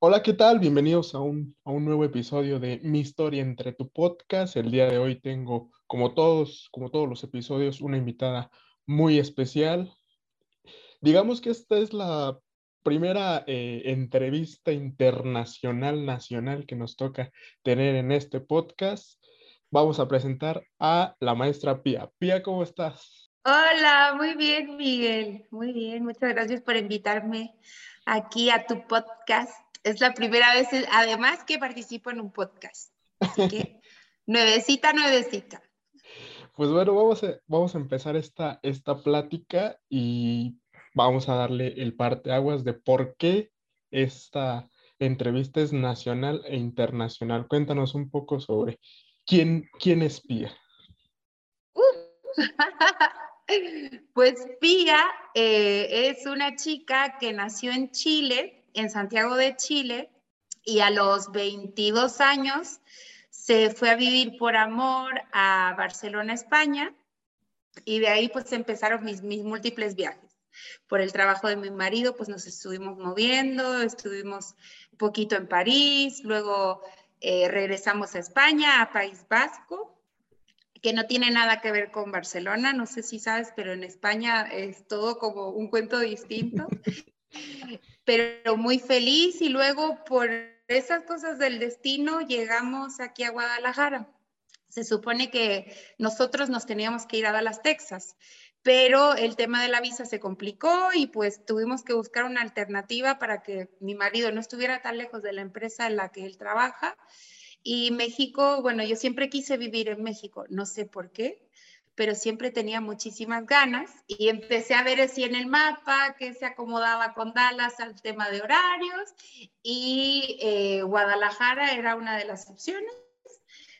Hola, ¿qué tal? Bienvenidos a un, a un nuevo episodio de Mi Historia entre tu podcast. El día de hoy tengo, como todos, como todos los episodios, una invitada muy especial. Digamos que esta es la primera eh, entrevista internacional, nacional que nos toca tener en este podcast. Vamos a presentar a la maestra Pía. Pía, ¿cómo estás? Hola, muy bien, Miguel. Muy bien, muchas gracias por invitarme aquí a tu podcast es la primera vez, además, que participo en un podcast. Así que, nuevecita, nuevecita. Pues bueno, vamos a, vamos a empezar esta, esta plática y vamos a darle el parte aguas de por qué esta entrevista es nacional e internacional. Cuéntanos un poco sobre quién, quién es Pía. pues Pía eh, es una chica que nació en Chile en Santiago de Chile y a los 22 años se fue a vivir por amor a Barcelona, España, y de ahí pues empezaron mis, mis múltiples viajes. Por el trabajo de mi marido pues nos estuvimos moviendo, estuvimos un poquito en París, luego eh, regresamos a España, a País Vasco, que no tiene nada que ver con Barcelona, no sé si sabes, pero en España es todo como un cuento distinto. pero muy feliz y luego por esas cosas del destino llegamos aquí a Guadalajara. Se supone que nosotros nos teníamos que ir a Dallas, Texas, pero el tema de la visa se complicó y pues tuvimos que buscar una alternativa para que mi marido no estuviera tan lejos de la empresa en la que él trabaja. Y México, bueno, yo siempre quise vivir en México, no sé por qué, pero siempre tenía muchísimas ganas y empecé a ver así en el mapa que se acomodaba con Dallas al tema de horarios y eh, Guadalajara era una de las opciones.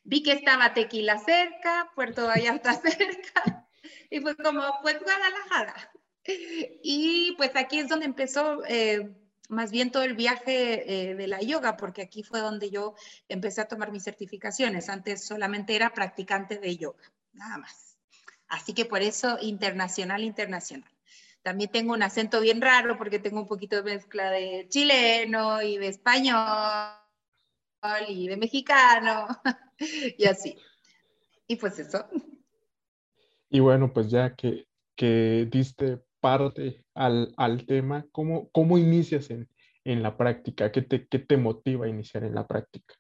Vi que estaba Tequila cerca, Puerto Vallarta cerca y fue como, pues Guadalajara. Y pues aquí es donde empezó eh, más bien todo el viaje eh, de la yoga, porque aquí fue donde yo empecé a tomar mis certificaciones. Antes solamente era practicante de yoga, nada más. Así que por eso internacional, internacional. También tengo un acento bien raro porque tengo un poquito de mezcla de chileno y de español y de mexicano y así. Y pues eso. Y bueno, pues ya que, que diste parte al, al tema, ¿cómo, ¿cómo inicias en, en la práctica? ¿Qué te, ¿Qué te motiva a iniciar en la práctica?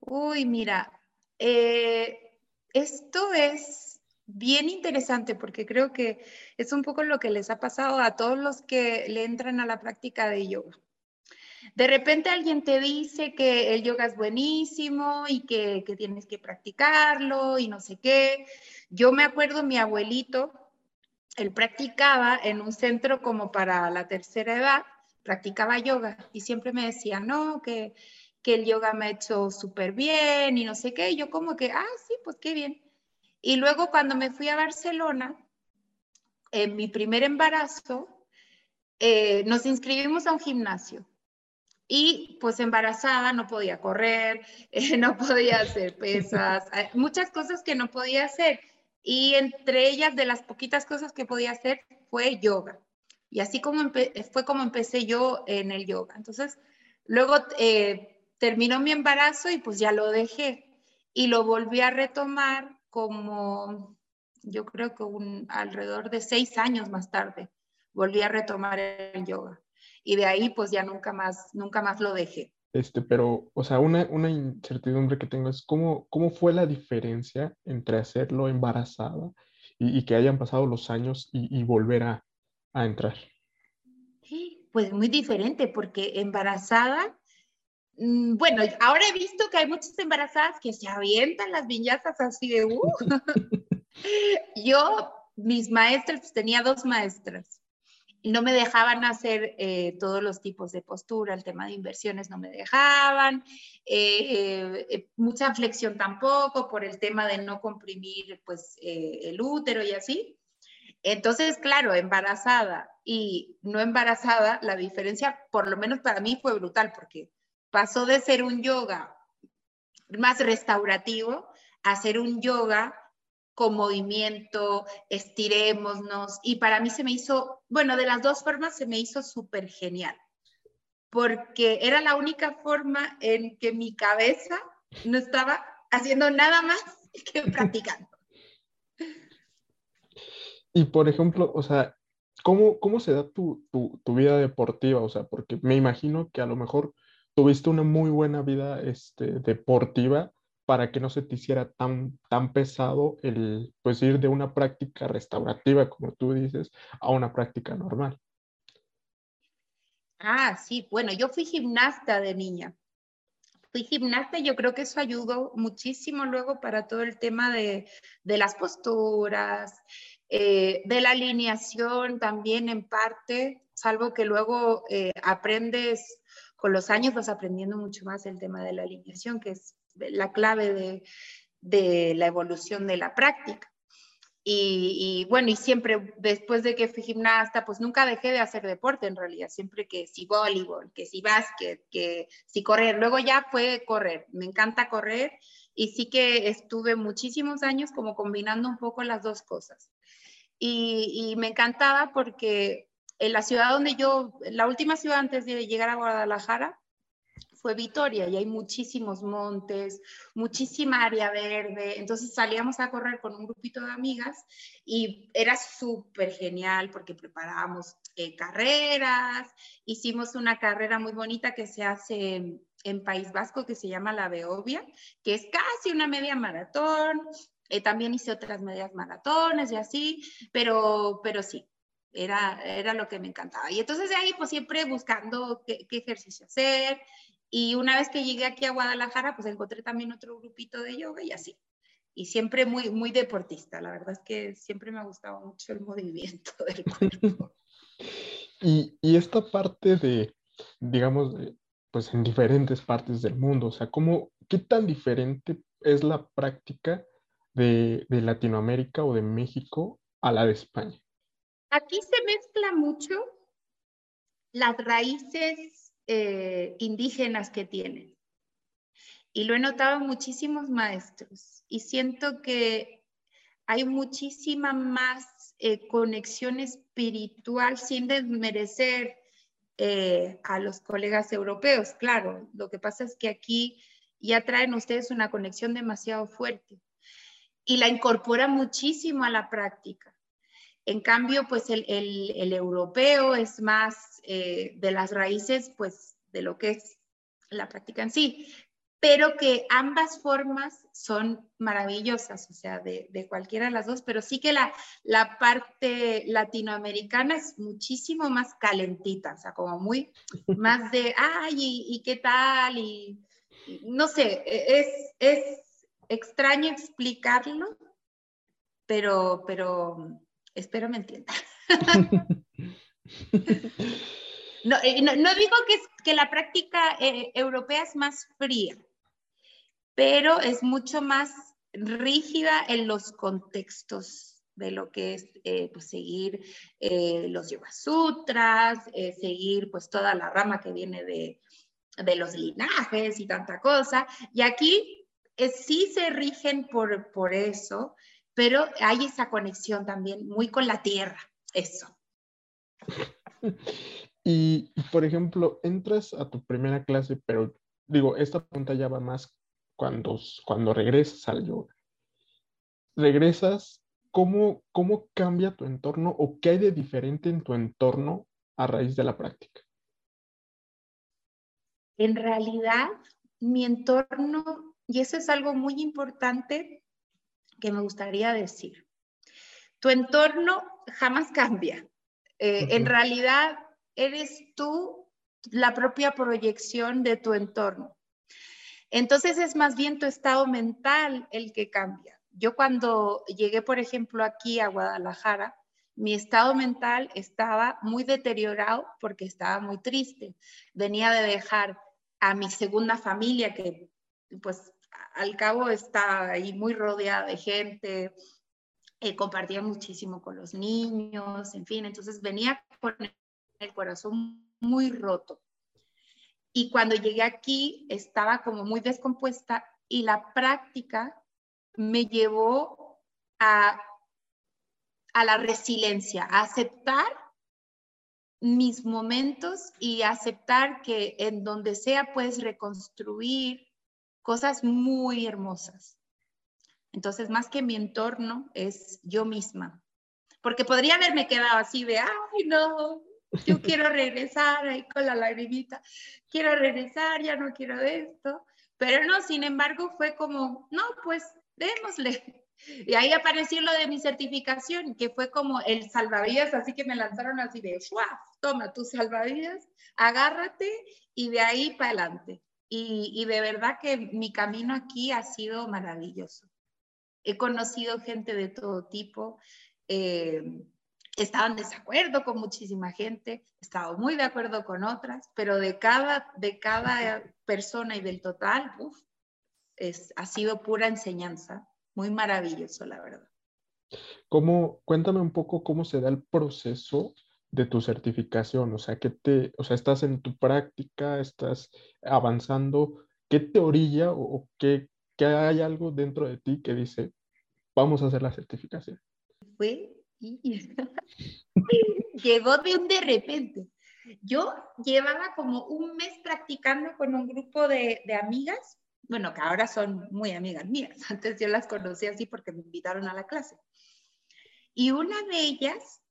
Uy, mira, eh, esto es bien interesante porque creo que es un poco lo que les ha pasado a todos los que le entran a la práctica de yoga. De repente alguien te dice que el yoga es buenísimo y que, tienes que practicarlo y no sé qué. Yo me acuerdo mi abuelito, él practicaba en un centro como para la tercera edad, practicaba yoga y siempre me decía, no, que, que el yoga me ha hecho súper bien y no sé qué. Yo como que, ah, sí, pues qué bien. Y luego cuando me fui a Barcelona, en mi primer embarazo, eh, nos inscribimos a un gimnasio. Y pues embarazada no podía correr, eh, no podía hacer pesas, muchas cosas que no podía hacer. Y entre ellas, de las poquitas cosas que podía hacer, fue yoga. Y así como fue como empecé yo en el yoga. Entonces, luego eh, terminó mi embarazo y pues ya lo dejé. Y lo volví a retomar como yo creo que un, alrededor de seis años más tarde volví a retomar el yoga y de ahí pues ya nunca más, nunca más lo dejé. Este, pero, o sea, una, una incertidumbre que tengo es cómo, cómo fue la diferencia entre hacerlo embarazada y, que hayan pasado los años y, y volver a, a entrar. Sí, pues muy diferente porque embarazada bueno, ahora he visto que hay muchas embarazadas que se avientan las viñatas así de, uh. Yo, mis maestras, tenía dos maestras no me dejaban hacer eh, todos los tipos de postura, el tema de inversiones no me dejaban, eh, eh, mucha flexión tampoco por el tema de no comprimir pues el útero y así. Entonces, claro, embarazada y no embarazada, la diferencia, por lo menos para mí, fue brutal porque pasó de ser un yoga más restaurativo a ser un yoga con movimiento, estirémonos, y para mí se me hizo, bueno, de las dos formas se me hizo súper genial. porque era la única forma en que mi cabeza no estaba haciendo nada más que practicando. Y por ejemplo, o sea, ¿cómo, cómo se da tu, tu, vida deportiva? O sea, porque me imagino que a lo mejor tuviste una muy buena vida este, deportiva para que no se te hiciera tan, tan pesado el pues ir de una práctica restaurativa, como tú dices, a una práctica normal. Ah, sí, bueno, yo fui gimnasta de niña. Fui gimnasta y yo creo que eso ayudó muchísimo luego para todo el tema de, las posturas, eh, de la alineación también en parte, salvo que luego eh, aprendes, con los años vas aprendiendo mucho más el tema de la alineación, que es la clave de, la evolución de la práctica. Y, bueno, y siempre después de que fui gimnasta, pues nunca dejé de hacer deporte en realidad, siempre que si voleibol, que si básquet, que si correr, luego ya fue correr, me encanta correr y sí que estuve muchísimos años como combinando un poco las dos cosas. Y me encantaba porque en la ciudad donde yo, la última ciudad antes de llegar a Guadalajara, fue Vitoria y hay muchísimos montes, muchísima área verde. Entonces salíamos a correr con un grupito de amigas y era súper genial porque preparábamos eh, carreras, hicimos una carrera muy bonita que se hace en, País Vasco que se llama la Beovia, que es casi una media maratón. Eh, también hice otras medias maratones y así, pero, pero sí, era, era lo que me encantaba. Y entonces de ahí, pues siempre buscando qué, qué, ejercicio hacer, y una vez que llegué aquí a Guadalajara, pues encontré también otro grupito de yoga y así. Y siempre muy, muy deportista. La verdad es que siempre me ha gustado mucho el movimiento del cuerpo. y, y, esta parte de, digamos, pues en diferentes partes del mundo, o sea, ¿cómo, ¿qué tan diferente es la práctica de, de Latinoamérica o de México a la de España? Aquí se mezcla mucho las raíces eh, indígenas que tienen. Y lo he notado en muchísimos maestros y siento que hay muchísima más eh, conexión espiritual sin desmerecer eh, a los colegas europeos. Claro, lo que pasa es que aquí ya traen ustedes una conexión demasiado fuerte y la incorpora muchísimo a la práctica. En cambio, pues el, el, europeo es más eh, de las raíces, pues de lo que es la práctica en sí, pero que ambas formas son maravillosas, o sea, de, de cualquiera de las dos, pero sí que la, la, parte latinoamericana es muchísimo más calentita, o sea, como muy más de, ay, ¿y, qué tal? Y, no sé, e, es, es extraño explicarlo, pero, pero Espero me entienda. Eh, no, no, digo que, es, que la práctica eh, europea es más fría, pero es mucho más rígida en los contextos de lo que es eh, pues, seguir los Yoga Sutras, seguir pues toda la rama que viene de, de los linajes y tanta cosa. Y aquí sí se rigen por, por eso, pero hay esa conexión también muy con la tierra, eso. Y, por ejemplo, entras a tu primera clase, pero digo, esta pregunta ya va más cuando, cuando regresas al yoga. Regresas, ¿cómo, ¿cómo cambia tu entorno o qué hay de diferente en tu entorno a raíz de la práctica? En realidad, mi entorno, y eso es algo muy importante, que me gustaría decir. Tu entorno jamás cambia. Eh, en realidad, eres tú la propia proyección de tu entorno. Entonces es más bien tu estado mental el que cambia. Yo cuando llegué, por ejemplo, aquí a Guadalajara, mi estado mental estaba muy deteriorado porque estaba muy triste. Venía de dejar a mi segunda familia, que pues al cabo está ahí muy rodeada de gente, eh, compartía muchísimo con los niños, en fin, entonces venía con el corazón muy roto. Y cuando llegué aquí estaba como muy descompuesta y la práctica me llevó a, a la resiliencia, a aceptar mis momentos y aceptar que en donde sea puedes reconstruir cosas muy hermosas. Entonces, más que mi entorno, es yo misma. Porque podría haberme quedado así de, ay, no, yo quiero regresar ahí con la lagrimita, quiero regresar, ya no quiero esto. Pero no, sin embargo, fue como, no, pues démosle. Y ahí apareció lo de mi certificación, que fue como el salvavidas, así que me lanzaron así de, toma tu salvavidas, agárrate y de ahí para adelante. Y, de verdad que mi camino aquí ha sido maravilloso. He conocido gente de todo tipo. Eh, estaba en desacuerdo con muchísima gente, he estado muy de acuerdo con otras, pero de cada, de cada persona y del total, es, ha sido pura enseñanza, muy maravilloso, la verdad. ¿Cómo, cuéntame un poco cómo se da el proceso de tu certificación? O sea, ¿qué te, o sea, estás en tu práctica, estás avanzando, ¿qué te orilla o, qué, qué, hay algo dentro de ti que dice, vamos a hacer la certificación? Fue, llegó de un de repente. Yo llevaba como un mes practicando con un grupo de, de amigas, bueno, que ahora son muy amigas mías, antes yo las conocí así porque me invitaron a la clase. Y una de ellas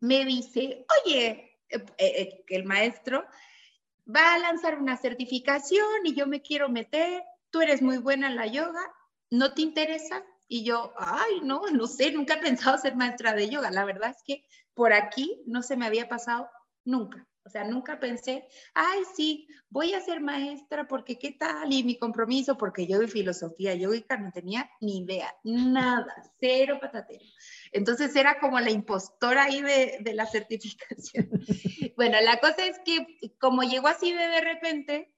me dice, oye, eh, eh, el maestro va a lanzar una certificación y yo me quiero meter, tú eres muy buena en la yoga, ¿no te interesa? Y yo, ay, no, no sé, nunca he pensado ser maestra de yoga. La verdad es que por aquí no se me había pasado nunca. O sea, nunca pensé, ay, sí, voy a ser maestra porque qué tal y mi compromiso, porque yo de filosofía yogica no tenía ni idea, nada, cero patatero. Entonces era como la impostora ahí de, de la certificación. bueno, la cosa es que como llegó así de de repente,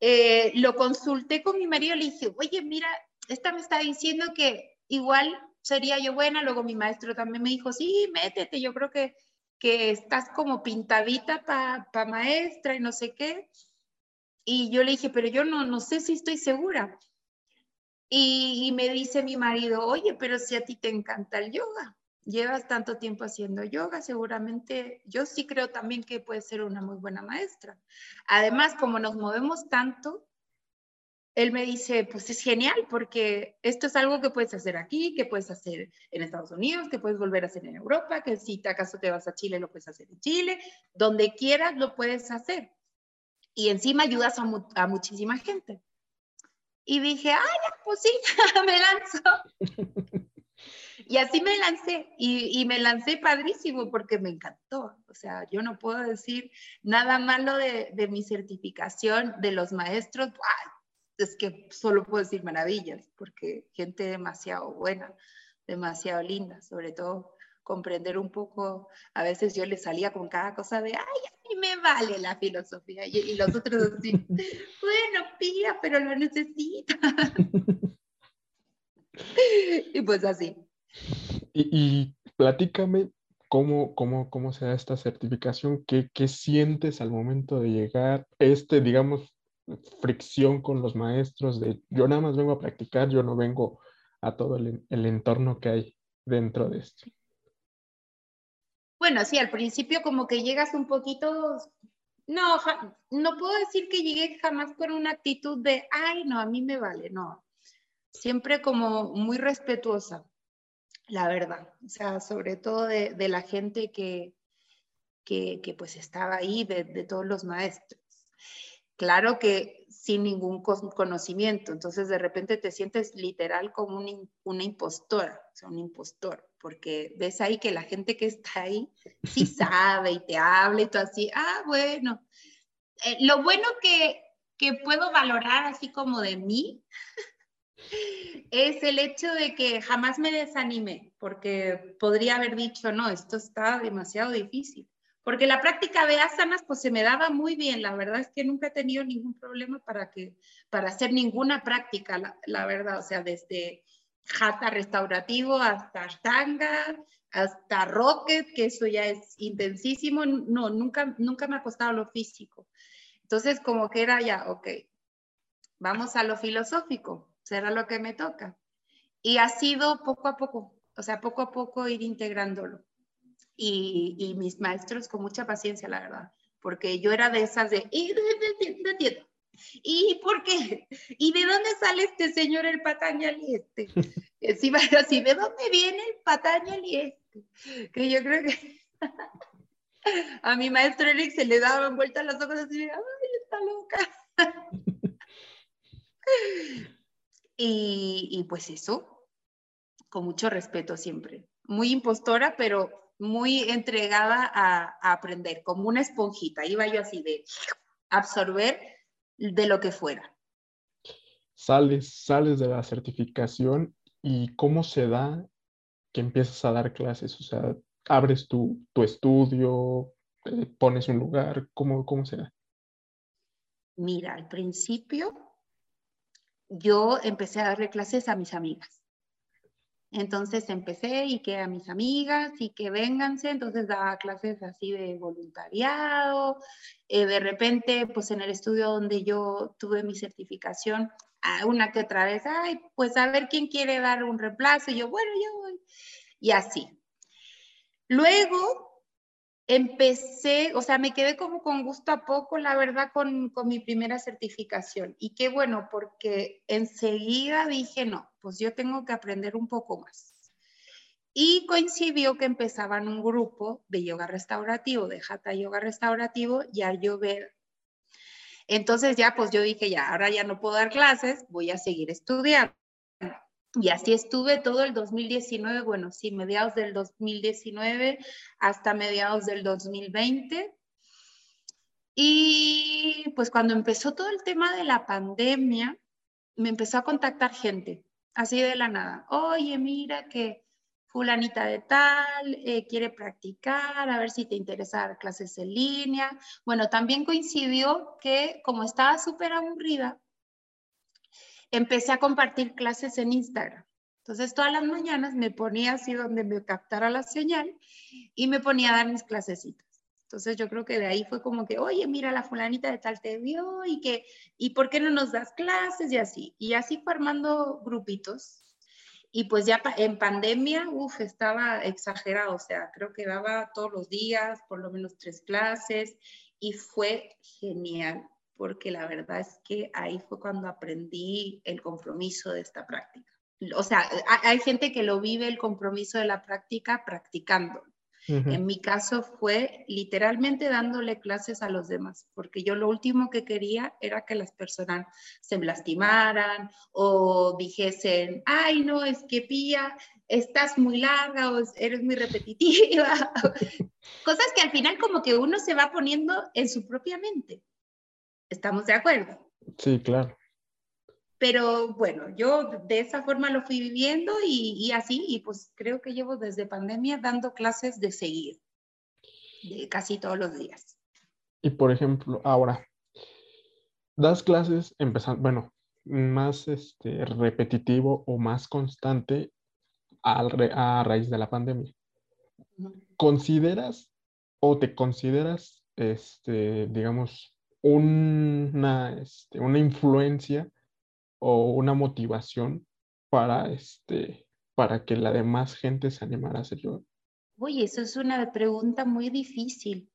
eh, lo consulté con mi marido, le dije, oye, mira, esta me está diciendo que igual sería yo buena, luego mi maestro también me dijo, sí, métete, yo creo que que estás como pintadita para maestra y no sé qué. Y yo le dije, pero yo no, no sé si estoy segura. Y, me dice mi marido, oye, pero si a ti te encanta el yoga, llevas tanto tiempo haciendo yoga, seguramente yo sí creo también que puedes ser una muy buena maestra. Además, como nos movemos tanto, él me dice, pues es genial porque esto es algo que puedes hacer aquí, que puedes hacer en Estados Unidos, que puedes volver a hacer en Europa, que si te acaso te vas a Chile, lo puedes hacer en Chile, donde quieras lo puedes hacer. Y encima ayudas a, muchísima gente. Y dije, ay, pues sí, me lanzo. y así me lancé, y, me lancé padrísimo porque me encantó. O sea, yo no puedo decir nada malo de, de mi certificación de los maestros. ¡Ay! es que solo puedo decir maravillas, porque gente demasiado buena, demasiado linda, sobre todo comprender un poco, a veces yo le salía con cada cosa de, ay, a mí me vale la filosofía, y, los otros así, bueno, pía, pero lo necesita. y pues así. Y, y platícame cómo, cómo, cómo se da esta certificación, ¿Qué, qué sientes al momento de llegar, este, digamos, fricción con los maestros de yo nada más vengo a practicar, yo no vengo a todo el, entorno que hay dentro de esto. Bueno, sí, al principio como que llegas un poquito, no, no puedo decir que llegué jamás con una actitud de, ay, no, a mí me vale, no. Siempre como muy respetuosa, la verdad. O sea, sobre todo de, la gente que, que, pues estaba ahí, de, de todos los maestros. Claro que sin ningún conocimiento, entonces de repente te sientes literal como una impostora, o sea, un impostor, porque ves ahí que la gente que está ahí sí sabe y te habla y todo así, ah, bueno. Eh, lo bueno que, que puedo valorar así como de mí es el hecho de que jamás me desanimé, porque podría haber dicho, no, esto está demasiado difícil porque la práctica de asanas pues se me daba muy bien, la verdad es que nunca he tenido ningún problema para, que, para hacer ninguna práctica, la, verdad, o sea, desde jata restaurativo hasta ashtanga, hasta rocket, que eso ya es intensísimo, no, nunca, nunca me ha costado lo físico. Entonces como que era ya, ok, vamos a lo filosófico, será lo que me toca. Y ha sido poco a poco, o sea, poco a poco ir integrándolo. y, mis maestros con mucha paciencia, la verdad, porque yo era de esas de, y no entiendo. ¿Y por qué? ¿Y de dónde sale este señor el Patañal y este? Encima así, ¿de dónde viene el Patañal y este? Que yo creo que a mi maestro Eric se le daban vueltas las ojos así, ¡ay, está loca! y, y pues eso, con mucho respeto siempre. Muy impostora, pero muy entregada a, aprender, como una esponjita. Iba yo así de absorber de lo que fuera. Sales, sales de la certificación y cómo se da que empiezas a dar clases, o sea, abres tu, tu estudio, eh, pones un lugar, ¿cómo, ¿cómo se da? Mira, al principio yo empecé a darle clases a mis amigas. Entonces empecé y que a mis amigas y que vénganse, entonces daba clases así de voluntariado. Eh, de repente, pues en el estudio donde yo tuve mi certificación, una que otra vez, ay, pues a ver quién quiere dar un reemplazo. Y yo, bueno, yo voy. Y así. Luego empecé, o sea, me quedé como con gusto a poco, la verdad, con, con, mi primera certificación. Y qué bueno, porque enseguida dije, no, pues yo tengo que aprender un poco más. Y coincidió que empezaban un grupo de yoga restaurativo, de Hatha Yoga Restaurativo, y al yo ver. Entonces ya, pues yo dije, ya, ahora ya no puedo dar clases, voy a seguir estudiando. Y así estuve todo el 2019, bueno, sí, mediados del 2019 hasta mediados del 2020. Y pues cuando empezó todo el tema de la pandemia, me empezó a contactar gente, así de la nada. Oye, mira que fulanita de tal eh, quiere practicar, a ver si te interesa dar clases en línea. Bueno, también coincidió que como estaba súper aburrida, empecé a compartir clases en Instagram. Entonces todas las mañanas me ponía así donde me captara la señal y me ponía a dar mis clasecitas. Entonces yo creo que de ahí fue como que, oye, mira, la fulanita de tal te vio y que, ¿y por qué no nos das clases? Y así. Y así fue armando grupitos. Y pues ya en pandemia, uff, estaba exagerado. O sea, creo que daba todos los días, por lo menos tres clases. Y fue genial porque la verdad es que ahí fue cuando aprendí el compromiso de esta práctica. O sea, hay gente que lo vive el compromiso de la práctica practicando. En mi caso fue literalmente dándole clases a los demás, porque yo lo último que quería era que las personas se lastimaran o dijesen, ay, no, es que Pía, estás muy larga o eres muy repetitiva. Cosas que al final como que uno se va poniendo en su propia mente. ¿Estamos de acuerdo? Sí, claro. Pero bueno, yo de esa forma lo fui viviendo y, así, y pues creo que llevo desde pandemia dando clases de seguir, de casi todos los días. Y por ejemplo, ahora, das clases empezando, bueno, más este, repetitivo o más constante a raíz de la pandemia. ¿Consideras o te consideras, este, digamos, una, este, una influencia o una motivación para, este, para que la demás gente se animara a hacer yoga? Oye, eso es una pregunta muy difícil,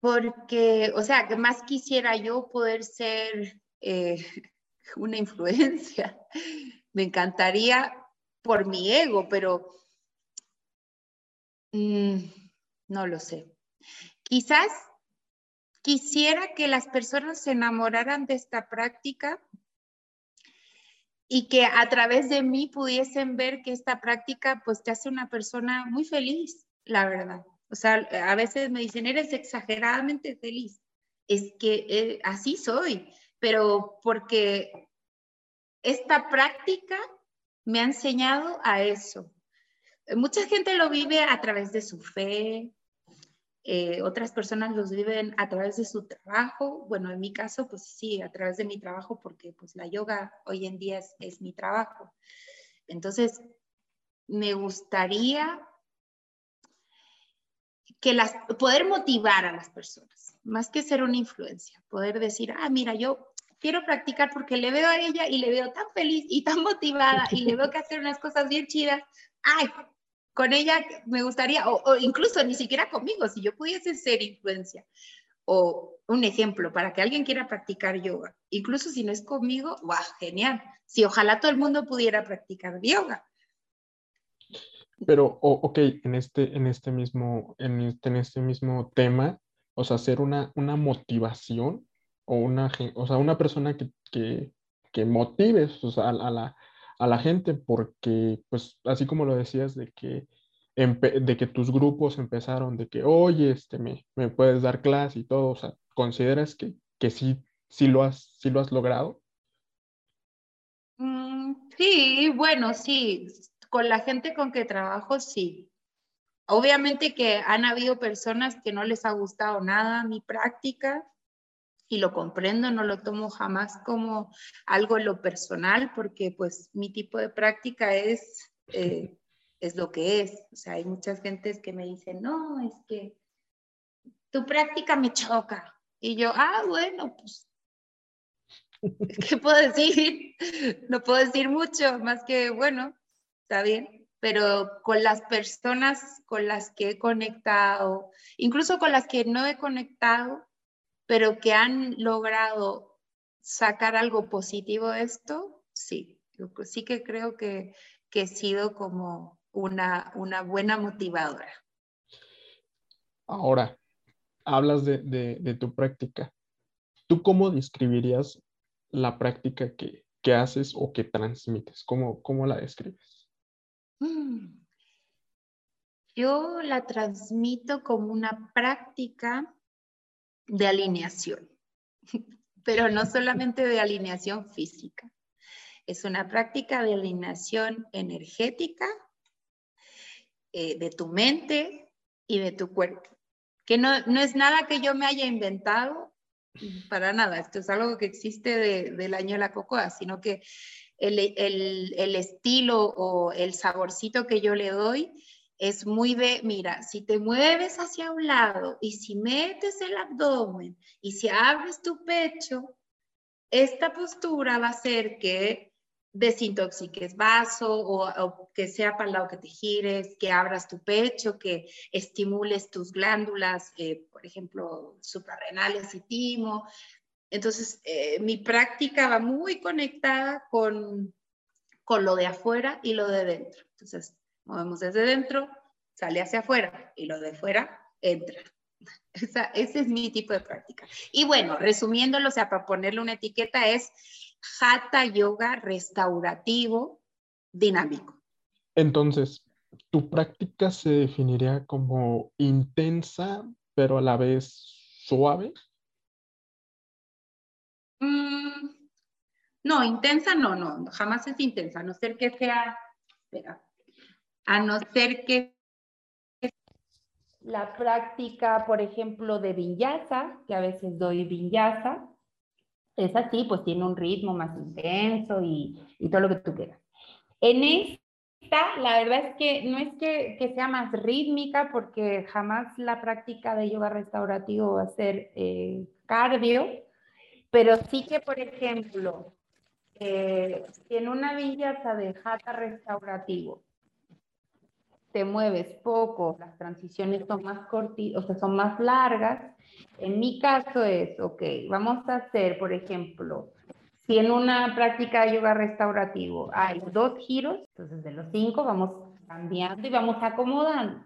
porque, o sea, que más quisiera yo poder ser eh, una influencia. Me encantaría por mi ego, pero mm, no lo sé. Quizás Quisiera que las personas se enamoraran de esta práctica y que a través de mí pudiesen ver que esta práctica pues te hace una persona muy feliz, la verdad. O sea, a veces me dicen, eres exageradamente feliz. Es que eh, así soy, pero porque esta práctica me ha enseñado a eso. Mucha gente lo vive a través de su fe, eh, otras personas los viven a través de su trabajo. Bueno, en mi caso, pues sí, a través de mi trabajo, porque pues la yoga hoy en día es, es mi trabajo. Entonces, me gustaría que las, poder motivar a las personas, más que ser una influencia, poder decir, ah, mira, yo quiero practicar porque le veo a ella y le veo tan feliz y tan motivada y le veo que hacer unas cosas bien chidas. Ay, con ella me gustaría, o, incluso ni siquiera conmigo, si yo pudiese ser influencia. O un ejemplo, para que alguien quiera practicar yoga, incluso si no es conmigo, ¡guau! Genial. Si ojalá todo el mundo pudiera practicar yoga. Pero, ok, en este, en este mismo, en este, este mismo tema, o sea, hacer una, una motivación o una, o sea, una persona que, que, que motives a, la, a la gente, porque, pues, así como lo decías, de que, de que tus grupos empezaron, de que, oye, este, me, me puedes dar clase y todo, o sea, ¿consideras que, que sí, sí, lo has, sí lo has logrado? Mm, sí, bueno, sí, con la gente con que trabajo, sí. Obviamente que han habido personas que no les ha gustado nada mi práctica y lo comprendo, no lo tomo jamás como algo en lo personal porque pues mi tipo de práctica es, eh, es lo que es. O sea, hay muchas gentes que me dicen, no, es que tu práctica me choca. Y yo, ah, bueno, pues, ¿qué puedo decir? No puedo decir mucho, más que, bueno, está bien, pero con las personas con las que he conectado, incluso con las que no he conectado, pero que han logrado sacar algo positivo de esto, sí, sí que creo que, que he sido como una, una buena motivadora. Ahora, hablas de, de, tu práctica. ¿Tú cómo describirías la práctica que, que haces o que transmites? ¿Cómo, cómo la describes? Mm. Yo la transmito como una práctica de alineación, pero no solamente de alineación física. Es una práctica de alineación energética eh, de tu mente y de tu cuerpo, que no, es nada que yo me haya inventado, para nada, esto es algo que existe del año de la cocoa, sino que el, estilo o el saborcito que yo le doy es muy de, mira, si te mueves hacia un lado y si metes el abdomen y si abres tu pecho, esta postura va a hacer que desintoxiques vaso o, que sea para el lado que te gires, que abras tu pecho, que estimules tus glándulas, eh, por ejemplo, suprarrenales y timo, entonces, eh, mi práctica va muy conectada con, con lo de afuera y lo de dentro. Entonces, movemos desde dentro, sale hacia afuera y lo de afuera entra. ese es mi tipo de práctica. Y bueno, resumiéndolo, o sea, para ponerle una etiqueta es Hatha Yoga restaurativo dinámico. Entonces, ¿tu práctica se definiría como intensa, pero a la vez suave? Mm, no, intensa no, no, jamás es intensa, a no ser que sea, espera, a no ser que la práctica, por ejemplo, de vinyasa, que a veces doy vinyasa, es así, pues tiene un ritmo más intenso y, todo lo que tú quieras. En esta, la verdad es que no es que, sea más rítmica, porque jamás la práctica de yoga restaurativo va a ser eh, cardio, pero sí que, por ejemplo, eh, en una vinyasa de jata restaurativo te mueves poco, las transiciones son más cortitas, o sea, son más largas. En mi caso es, ok, vamos a hacer, por ejemplo, si en una práctica de yoga restaurativo hay dos giros, entonces de los cinco vamos cambiando y vamos acomodando.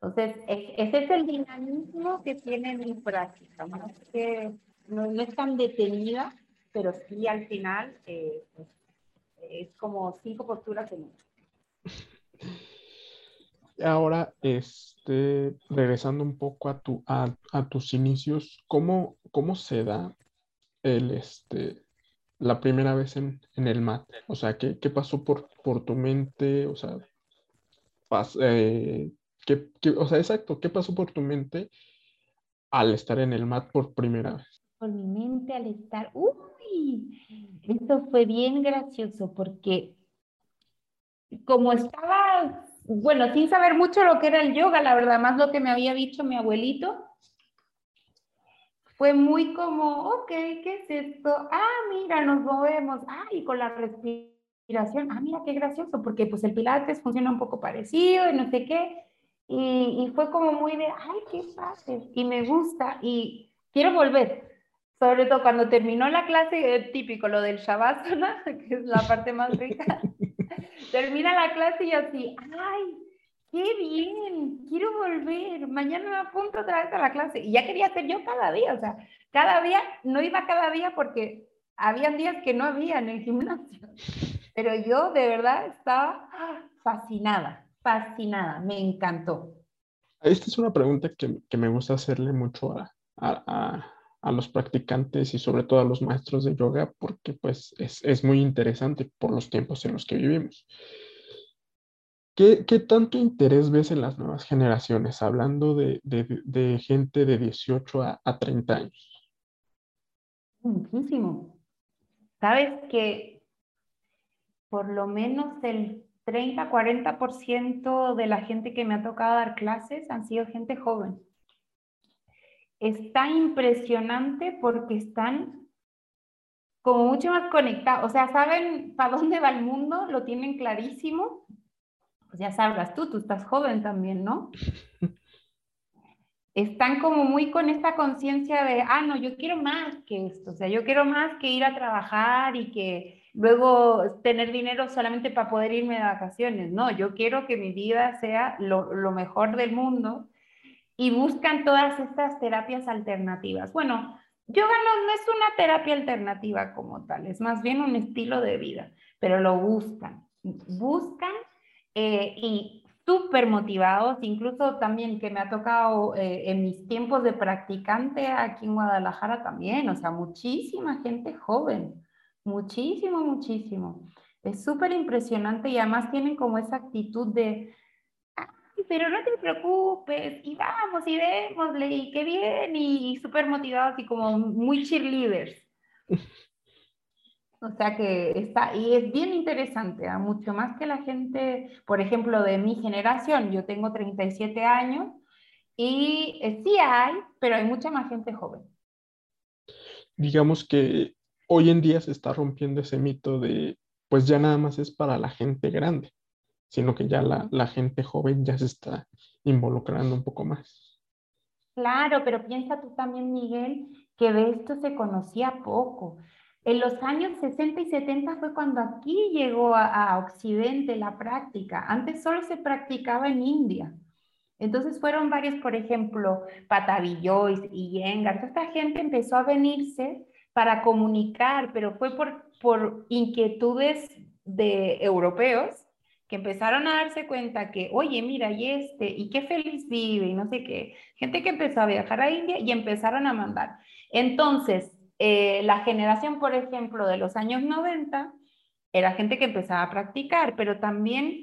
Entonces, ese es el dinamismo que tiene mi práctica, más que no, es tan detenida, pero sí al final eh, es como cinco posturas en una. Ahora, este, regresando un poco a, tu, a, tus inicios, ¿cómo, ¿cómo, se da el, este, la primera vez en, el mat? O sea, ¿qué, qué pasó por, por, tu mente? O sea, eh, ¿qué, o sea, exacto, ¿qué pasó por tu mente al estar en el mat por primera vez? con mi mente al estar, uy, esto fue bien gracioso porque como estaba, bueno, sin saber mucho lo que era el yoga, la verdad, más lo que me había dicho mi abuelito, fue muy como, ok, ¿qué es esto? Ah, mira, nos movemos, ah, y con la respiración ah, mira qué gracioso, porque pues el pilates funciona un poco parecido y no sé qué. Y, fue como muy de, ay, qué fácil, y me gusta, y quiero volver. Sobre todo cuando terminó la clase, típico, lo del Shavasana, que es la parte más rica. Termina la clase y así, ay, qué bien, quiero volver, mañana me apunto otra vez a la clase. Y ya quería hacer yo cada día, o sea, cada día, no iba cada día porque habían días que no había en el gimnasio. Pero yo de verdad estaba fascinada, fascinada, me encantó. Esta es una pregunta que, que me gusta hacerle mucho a, a, a, los practicantes y sobre todo a los maestros de yoga porque pues es, es muy interesante por los tiempos en los que vivimos. ¿Qué, ¿Qué, tanto interés ves en las nuevas generaciones, hablando de, de, de gente de 18 a, a 30 años? Muchísimo. Sabes que por lo menos el 30-40% de la gente que me ha tocado dar clases han sido gente joven. Está impresionante porque están como mucho más conectados, o sea, saben para dónde va el mundo, lo tienen clarísimo. Pues ya sabrás tú, tú estás joven también, ¿no? Están como muy con esta conciencia de, ah, no, yo quiero más que esto, o sea, yo quiero más que ir a trabajar y que luego tener dinero solamente para poder irme de vacaciones. No, yo quiero que mi vida sea lo, lo mejor del mundo y buscan todas estas terapias alternativas. Bueno, yoga no, no es una terapia alternativa como tal, es más bien un estilo de vida, pero lo buscan, buscan eh, y súper motivados, incluso también que me ha tocado eh, en mis tiempos de practicante aquí en Guadalajara también, o sea, muchísima gente joven Muchísimo, muchísimo. Es súper impresionante y además tienen como esa actitud de, pero no te preocupes, y vamos, y démosle, y qué bien, y, súper motivados y como muy cheerleaders. O sea que está, y es bien interesante, ¿ah? mucho más que la gente, por ejemplo, de mi generación, yo tengo 37 años, y eh, sí hay, pero hay mucha más gente joven. Digamos que hoy en día se está rompiendo ese mito de, pues ya nada más es para la gente grande, sino que ya la, la gente joven ya se está involucrando un poco más. Claro, pero piensa tú también, Miguel, que de esto se conocía poco. En los años 60 y 70 fue cuando aquí llegó a, Occidente la práctica. Antes solo se practicaba en India. Entonces fueron varios, por ejemplo, Patavi Joyce y Yengar. Toda esta gente empezó a venirse para comunicar, pero fue por, por inquietudes de europeos que empezaron a darse cuenta que, oye, mira, y este, y qué feliz vive, y no sé qué. Gente que empezó a viajar a India y empezaron a mandar. Entonces, eh, la generación, por ejemplo, de los años 90, era gente que empezaba a practicar, pero también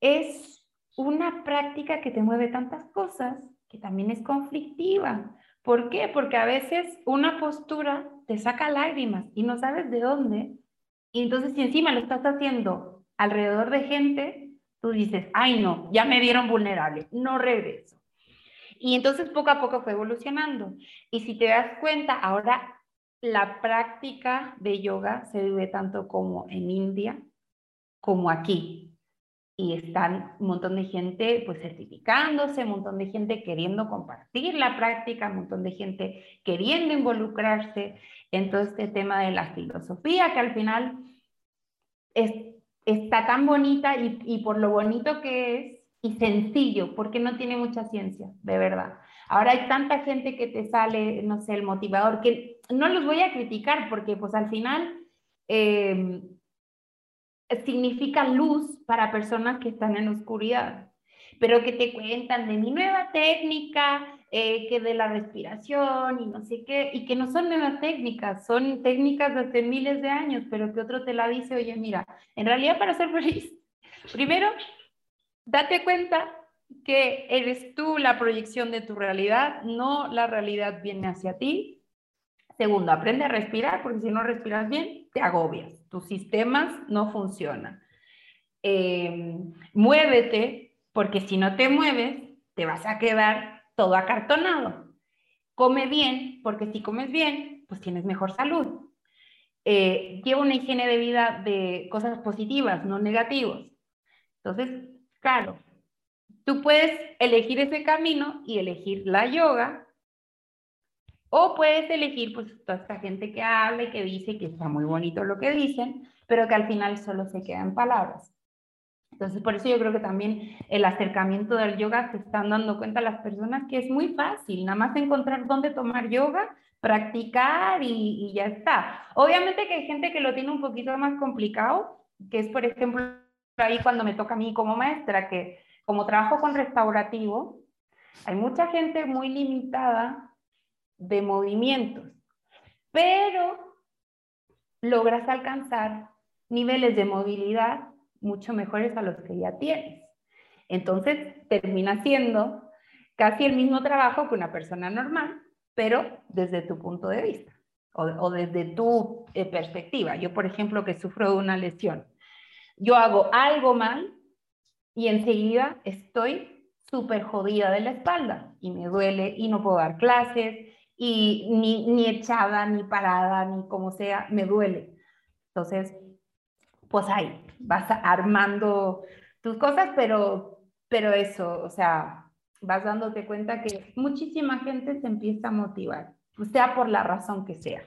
es una práctica que te mueve tantas cosas que también es conflictiva. ¿Por qué? Porque a veces una postura te saca lágrimas y no sabes de dónde. Y entonces si encima lo estás haciendo alrededor de gente, tú dices, ay no, ya me vieron vulnerable, no regreso. Y entonces poco a poco fue evolucionando. Y si te das cuenta, ahora la práctica de yoga se vive tanto como en India como aquí y están un montón de gente pues certificándose, un montón de gente queriendo compartir la práctica, un montón de gente queriendo involucrarse en todo este tema de la filosofía que al final es, está tan bonita y, por lo bonito que es y sencillo, porque no tiene mucha ciencia, de verdad. Ahora hay tanta gente que te sale, no sé, el motivador, que no los voy a criticar porque pues al final... Eh, significa luz para personas que están en oscuridad, pero que te cuentan de mi nueva técnica, eh, que de la respiración y no sé qué, y que no son nuevas técnicas, son técnicas de hace miles de años, pero que otro te la dice, oye, mira, en realidad para ser feliz, primero, date cuenta que eres tú la proyección de tu realidad, no la realidad viene hacia ti. Segundo, aprende a respirar, porque si no respiras bien, te agobias tus sistemas no funcionan. Eh, muévete, porque si no te mueves, te vas a quedar todo acartonado. Come bien, porque si comes bien, pues tienes mejor salud. eh, lleva una higiene de vida de cosas positivas, no negativos. Entonces, claro, tú puedes elegir ese camino y elegir la yoga, o puedes elegir pues toda esta gente que habla y que dice que está muy bonito lo que dicen, pero que al final solo se quedan palabras. Entonces, por eso yo creo que también el acercamiento del yoga se están dando cuenta las personas que es muy fácil, nada más encontrar dónde tomar yoga, practicar y, ya está. Obviamente que hay gente que lo tiene un poquito más complicado, que es, por ejemplo, ahí cuando me toca a mí como maestra, que como trabajo con restaurativo, hay mucha gente muy limitada de movimientos, pero logras alcanzar niveles de movilidad mucho mejores a los que ya tienes. Entonces, termina siendo casi el mismo trabajo que una persona normal, pero desde tu punto de vista o, desde tu eh, perspectiva. Yo, por ejemplo, que sufro de una lesión, yo hago algo mal y enseguida estoy súper jodida de la espalda y me duele y no puedo dar clases y ni, ni echada, ni parada, ni como sea, me duele. Entonces, pues ahí vas armando tus cosas, pero, pero eso, o sea, vas dándote cuenta que muchísima gente se empieza a motivar, sea por la razón que sea.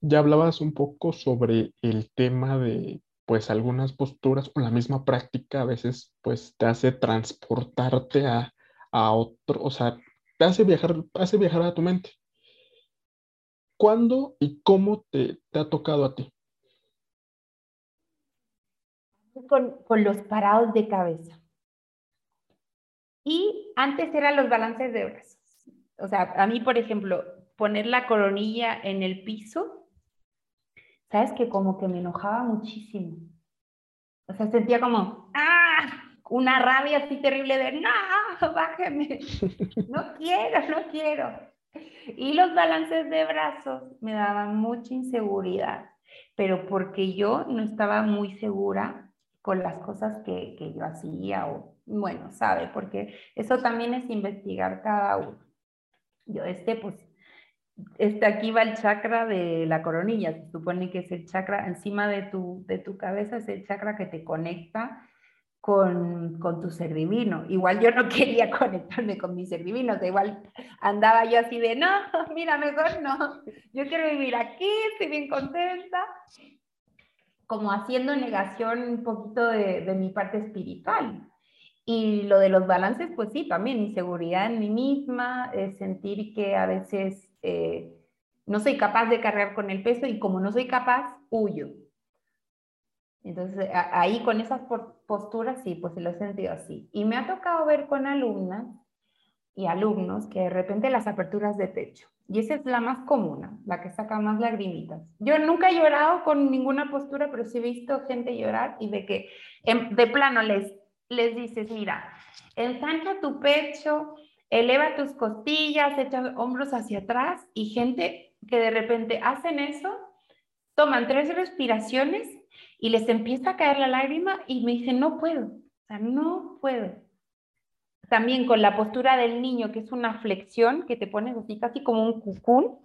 Ya hablabas un poco sobre el tema de, pues, algunas posturas o la misma práctica a veces, pues, te hace transportarte a, a otro, o sea, te hace viajar, hace viajar a tu mente. ¿Cuándo y cómo te, te ha tocado a ti? Con, con los parados de cabeza. Y antes eran los balances de brazos. O sea, a mí, por ejemplo, poner la coronilla en el piso, sabes que como que me enojaba muchísimo. O sea, sentía como, ¡ah! Una rabia así terrible de, no, bájeme, no quiero, no quiero. Y los balances de brazos me daban mucha inseguridad, pero porque yo no estaba muy segura con las cosas que, que yo hacía o, bueno, sabe, porque eso también es investigar cada uno. Yo, este, pues, este aquí va el chakra de la coronilla, se supone que es el chakra encima de tu, de tu cabeza, es el chakra que te conecta con, con, tu ser divino. Igual yo no quería conectarme con mi ser divino, igual andaba yo así de, no, mira, mejor no, yo quiero vivir aquí, estoy bien contenta, como haciendo negación un poquito de, de, mi parte espiritual. Y lo de los balances, pues sí, también inseguridad en mí misma, sentir que a veces eh, no soy capaz de cargar con el peso y como no soy capaz, huyo. Entonces, ahí con esas posturas, sí, pues lo he sentido así. Y me ha tocado ver con alumnas y alumnos que de repente las aperturas de techo. Y esa es la más común, la que saca más lagrimitas. Yo nunca he llorado con ninguna postura, pero sí he visto gente llorar y de que de plano les, les dices, mira, ensancha tu pecho, eleva tus costillas, echa hombros hacia atrás y gente que de repente hacen eso, toman tres respiraciones y les empieza a caer la lágrima y me dicen, no puedo, o sea, no puedo también con la postura del niño, que es una flexión, que te pones así casi como un cucún.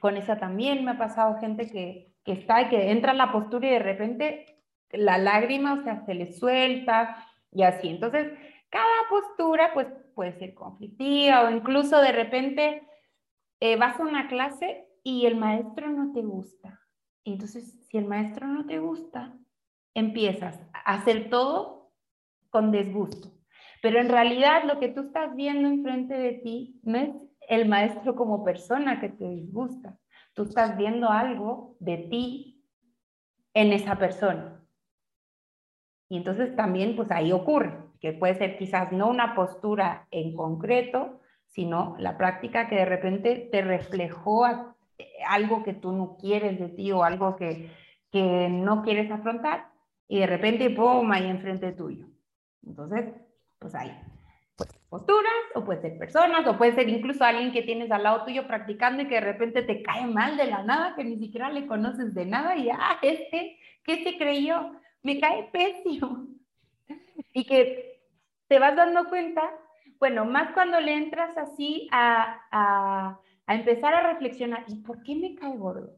Con esa también me ha pasado gente que, que está y que entra en la postura y de repente la lágrima, o sea, se le suelta y así. Entonces, cada postura pues puede ser conflictiva o incluso de repente eh, vas a una clase y el maestro no te gusta. Entonces, si el maestro no te gusta, empiezas a hacer todo con desgusto. Pero en realidad lo que tú estás viendo enfrente de ti no es el maestro como persona que te disgusta. Tú estás viendo algo de ti en esa persona. Y entonces también pues ahí ocurre, que puede ser quizás no una postura en concreto, sino la práctica que de repente te reflejó algo que tú no quieres de ti o algo que, que no quieres afrontar y de repente, ¡pum!, ahí enfrente tuyo. Entonces, pues ahí. Posturas, o puede ser personas, o puede ser incluso alguien que tienes al lado tuyo practicando y que de repente te cae mal de la nada, que ni siquiera le conoces de nada y, ah, este, ¿qué se creyó? Me cae pésimo. Y que te vas dando cuenta, bueno, más cuando le entras así a, a, a empezar a reflexionar, ¿y por qué me cae gordo?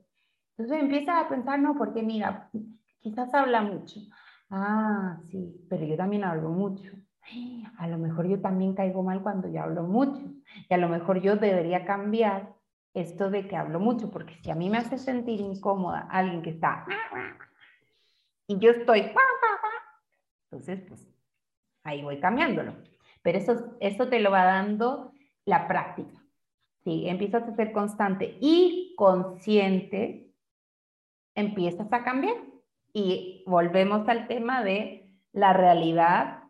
Entonces empiezas a pensar, no, porque mira, quizás habla mucho. Ah, sí, pero yo también hablo mucho. A lo mejor yo también caigo mal cuando yo hablo mucho. Y a lo mejor yo debería cambiar esto de que hablo mucho, porque si a mí me hace sentir incómoda alguien que está y yo estoy, entonces pues ahí voy cambiándolo. Pero eso, eso te lo va dando la práctica. Si empiezas a ser constante y consciente, empiezas a cambiar. Y volvemos al tema de la realidad,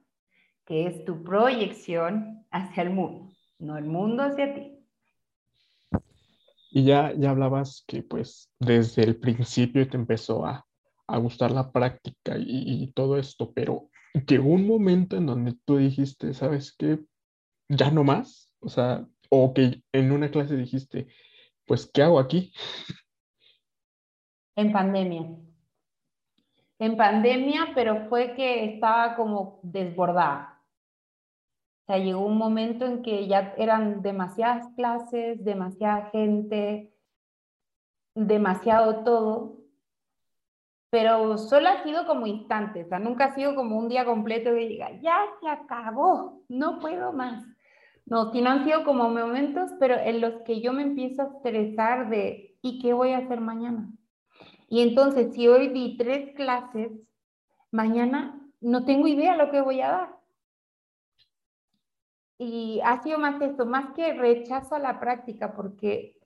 que es tu proyección hacia el mundo, no el mundo hacia ti. Y ya, ya hablabas que pues desde el principio te empezó a, gustar la práctica y, y, todo esto, pero llegó un momento en donde tú dijiste, ¿sabes qué? Ya no más. O sea, o que en una clase dijiste, pues, ¿qué hago aquí? En pandemia. En pandemia, pero fue que estaba como desbordada. O sea, llegó un momento en que ya eran demasiadas clases, demasiada gente, demasiado todo, pero solo ha sido como instantes, o sea, nunca ha sido como un día completo que diga, ya se acabó, no puedo más. No, sino han sido como momentos, pero en los que yo me empiezo a estresar de, ¿y qué voy a hacer mañana? Y entonces, si hoy di tres clases, mañana no tengo idea lo que voy a dar. Y ha sido más esto, más que rechazo a la práctica, porque